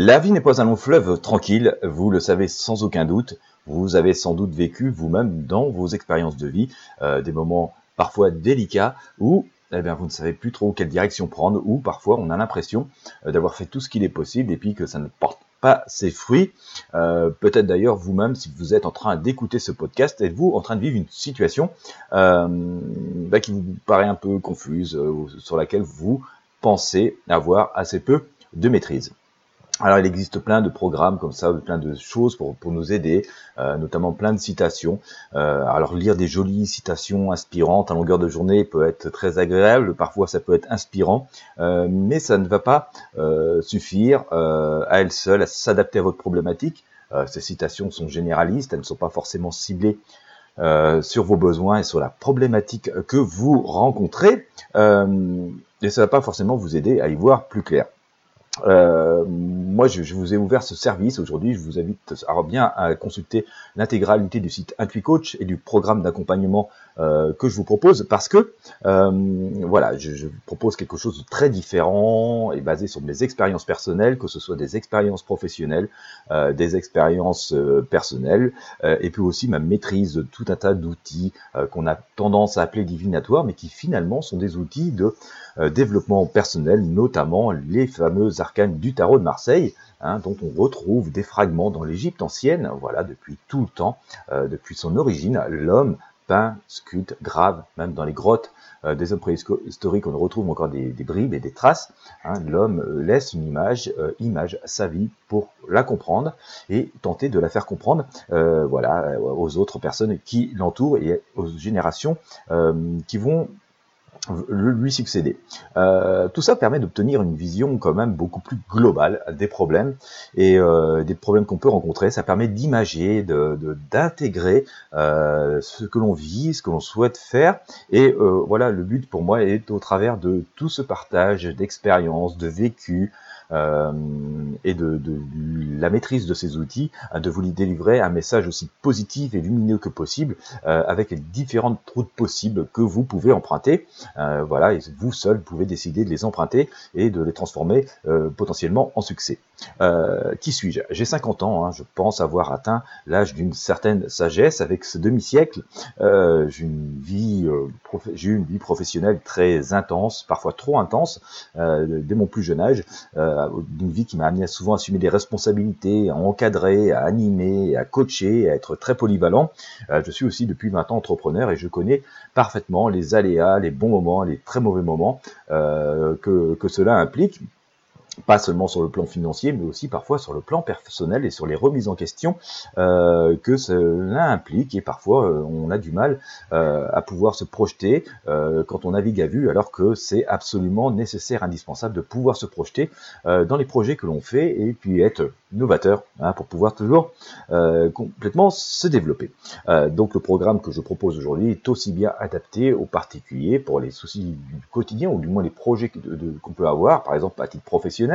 La vie n'est pas un long fleuve tranquille, vous le savez sans aucun doute. Vous avez sans doute vécu vous-même dans vos expériences de vie euh, des moments parfois délicats où eh bien, vous ne savez plus trop quelle direction prendre, ou parfois on a l'impression euh, d'avoir fait tout ce qu'il est possible et puis que ça ne porte pas ses fruits. Euh, peut-être d'ailleurs vous-même, si vous êtes en train d'écouter ce podcast, êtes-vous en train de vivre une situation bah, qui vous paraît un peu confuse, sur laquelle vous pensez avoir assez peu de maîtrise? Alors il existe plein de programmes comme ça, plein de choses pour, nous aider, euh, notamment plein de citations. Euh, alors lire des jolies citations inspirantes à longueur de journée peut être très agréable, parfois ça peut être inspirant, euh, mais ça ne va pas suffire à elles seules à s'adapter à votre problématique. ces citations sont généralistes, elles ne sont pas forcément ciblées sur vos besoins et sur la problématique que vous rencontrez, et ça ne va pas forcément vous aider à y voir plus clair. Euh, moi, je, vous ai ouvert ce service aujourd'hui. Je vous invite à bien à consulter l'intégralité du site Intuit Coach et du programme d'accompagnement euh, que je vous propose parce que euh, voilà, je, propose quelque chose de très différent et basé sur mes expériences personnelles, que ce soit des expériences professionnelles, euh, des expériences personnelles, et puis aussi ma maîtrise de tout un tas d'outils qu'on a tendance à appeler divinatoires, mais qui finalement sont des outils de développement personnel, notamment les fameux arcanes du tarot de Marseille. Hein, dont on retrouve des fragments dans l'Égypte ancienne, voilà, depuis tout le temps, depuis son origine, l'homme peint, sculpte, grave, même dans les grottes euh, des hommes préhistoriques, on retrouve encore des, bribes et des traces. Hein. L'homme euh, laisse une image, euh, image sa vie pour la comprendre et tenter de la faire comprendre, voilà, aux autres personnes qui l'entourent et aux générations qui vont lui succéder. Euh, tout ça permet d'obtenir une vision quand même beaucoup plus globale des problèmes et euh, des problèmes qu'on peut rencontrer. Ça permet d'imager, d'intégrer de, euh, ce que l'on vit, ce que l'on souhaite faire. Et euh, voilà, le but pour moi est au travers de tout ce partage d'expériences, de vécu, euh, et de, la maîtrise de ces outils, hein, de vous délivrer un message aussi positif et lumineux que possible, euh, avec les différentes routes possibles que vous pouvez emprunter. Euh, voilà, et vous seul pouvez décider de les emprunter et de les transformer potentiellement en succès. qui suis-je? J'ai 50 ans, hein, je pense avoir atteint l'âge d'une certaine sagesse avec ce demi-siècle. j'ai une vie, j'ai une vie professionnelle très intense, parfois trop intense, dès mon plus jeune âge d'une vie qui m'a amené à souvent assumer des responsabilités, à encadrer, à animer, à coacher, à être très polyvalent. Euh, je suis aussi depuis 20 ans entrepreneur et je connais parfaitement les aléas, les bons moments, les très mauvais moments euh, que, que cela implique pas seulement sur le plan financier, mais aussi parfois sur le plan personnel et sur les remises en question euh, que cela implique. Et parfois, euh, on a du mal euh, à pouvoir se projeter quand on navigue à vue, alors que c'est absolument nécessaire, indispensable de pouvoir se projeter dans les projets que l'on fait et puis être novateur hein, pour pouvoir toujours complètement se développer. donc le programme que je propose aujourd'hui est aussi bien adapté aux particuliers pour les soucis du quotidien ou du moins les projets qu'on peut avoir, par exemple à titre professionnel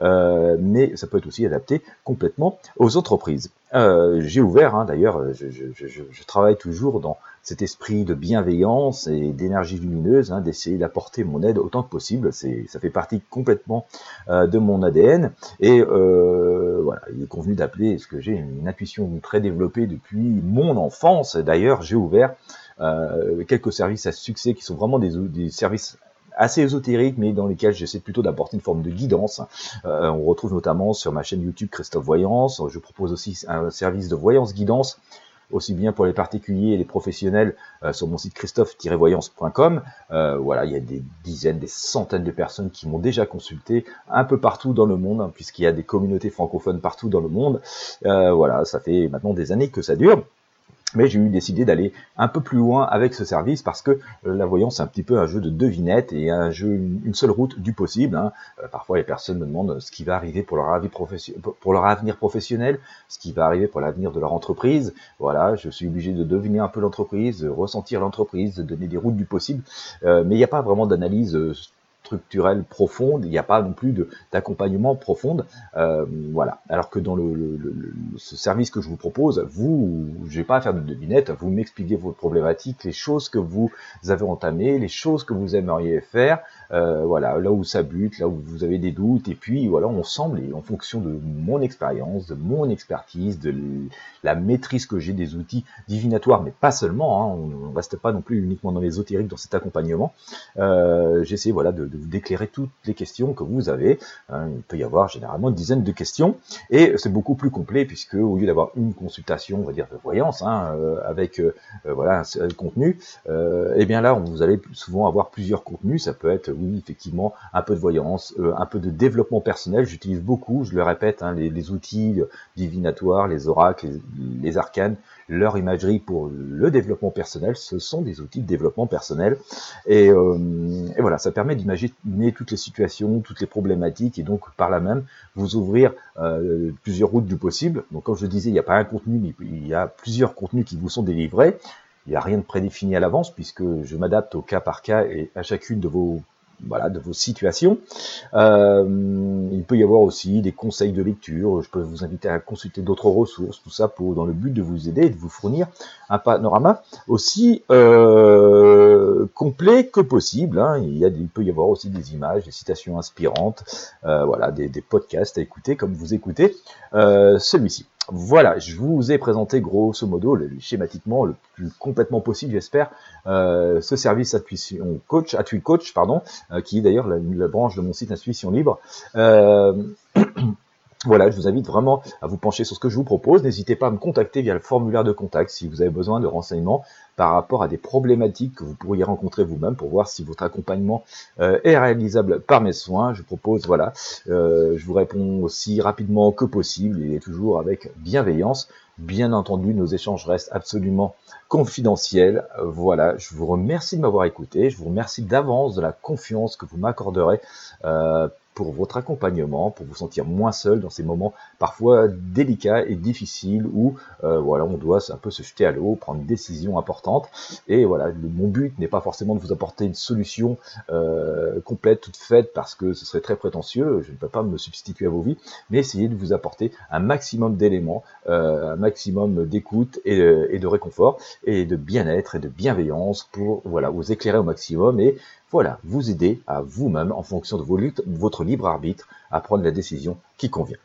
euh, mais ça peut être aussi adapté complètement aux entreprises. Euh, j'ai ouvert, hein, d'ailleurs, je, travaille toujours dans cet esprit de bienveillance et d'énergie lumineuse, hein, d'essayer d'apporter mon aide autant que possible. Ça fait partie complètement euh, de mon ADN. Et voilà, il est convenu d'appeler, parce que j'ai une, intuition très développée depuis mon enfance? D'ailleurs, j'ai ouvert quelques services à succès qui sont vraiment des, des services assez ésotériques, mais dans lesquels j'essaie plutôt d'apporter une forme de guidance. Euh, on retrouve notamment sur ma chaîne YouTube Christophe Voyance. Je propose aussi un service de voyance guidance aussi bien pour les particuliers et les professionnels euh, sur mon site christophe-voyance.com. Euh, voilà, il y a des dizaines, des centaines de personnes qui m'ont déjà consulté un peu partout dans le monde, hein, puisqu'il y a des communautés francophones partout dans le monde. voilà, ça fait maintenant des années que ça dure. Mais j'ai eu décidé d'aller un peu plus loin avec ce service parce que euh, la voyance c'est un petit peu un jeu de devinette et un jeu une seule route du possible. Hein. Euh, parfois les personnes me demandent ce qui va arriver pour leur, avenir professionnel, ce qui va arriver pour l'avenir de leur entreprise. Voilà, je suis obligé de deviner un peu l'entreprise, ressentir l'entreprise, donner des routes du possible. Euh, mais il n'y a pas vraiment d'analyse structurelle profonde, il n'y a pas non plus d'accompagnement profonde. Euh, voilà. Alors que dans le, ce service que je vous propose, vous, je vais pas à faire de devinette, vous m'expliquez vos problématiques, les choses que vous avez entamées, les choses que vous aimeriez faire, euh, voilà, là où ça bute, là où vous avez des doutes, et puis voilà, ensemble, et en fonction de mon expérience, de mon expertise, de la maîtrise que j'ai des outils divinatoires, mais pas seulement, hein, on ne reste pas non plus uniquement dans l'ésotérique dans cet accompagnement, euh, j'essaie voilà, de, vous déclairer toutes les questions que vous avez, hein. il peut y avoir généralement une dizaine de questions, et c'est beaucoup plus complet, puisque au lieu d'avoir une consultation, on va dire, de voyance, hein, euh, avec euh, voilà, un contenu, et eh bien là, vous allez souvent avoir plusieurs contenus, ça peut être, oui, effectivement, un peu de voyance, un peu de développement personnel, j'utilise beaucoup, je le répète, hein, les, outils divinatoires, les oracles, les, arcanes, leur imagerie pour le développement personnel, ce sont des outils de développement personnel. Et, euh, et voilà, ça permet d'imaginer toutes les situations, toutes les problématiques, et donc par là même vous ouvrir euh, plusieurs routes du possible. Donc comme je disais, il n'y a pas un contenu, mais il y a plusieurs contenus qui vous sont délivrés. Il n'y a rien de prédéfini à l'avance puisque je m'adapte au cas par cas et à chacune de vos voilà, de vos situations. Euh, il peut y avoir aussi des conseils de lecture. Je peux vous inviter à consulter d'autres ressources, tout ça pour dans le but de vous aider et de vous fournir un panorama aussi euh, complet que possible. Hein. Il, y a, il peut y avoir aussi des images, des citations inspirantes, euh, voilà, des, des, podcasts à écouter comme vous écoutez euh, celui-ci. Voilà, je vous ai présenté grosso modo, schématiquement, le plus complètement possible, j'espère, euh, ce service Intuition Coach, Coach, pardon, euh, qui est d'ailleurs la, la, branche de mon site Intuition Libre. Euh, Voilà, je vous invite vraiment à vous pencher sur ce que je vous propose. N'hésitez pas à me contacter via le formulaire de contact si vous avez besoin de renseignements par rapport à des problématiques que vous pourriez rencontrer vous-même pour voir si votre accompagnement euh, est réalisable par mes soins. Je propose, voilà, euh, je vous réponds aussi rapidement que possible et toujours avec bienveillance. Bien entendu, nos échanges restent absolument confidentiels. Voilà, je vous remercie de m'avoir écouté. Je vous remercie d'avance de la confiance que vous m'accorderez. Pour votre accompagnement, pour vous sentir moins seul dans ces moments parfois délicats et difficiles où euh, voilà, on doit un peu se jeter à l'eau, prendre une décision importante. Et voilà, mon but n'est pas forcément de vous apporter une solution euh, complète, toute faite, parce que ce serait très prétentieux. Je ne peux pas me substituer à vos vies, mais essayer de vous apporter un maximum d'éléments, euh, un maximum d'écoute et, et, de réconfort et de bien-être et de bienveillance pour voilà vous éclairer au maximum et voilà, vous aider à vous-même, en fonction de vos luttes, votre libre arbitre, à prendre la décision qui convient.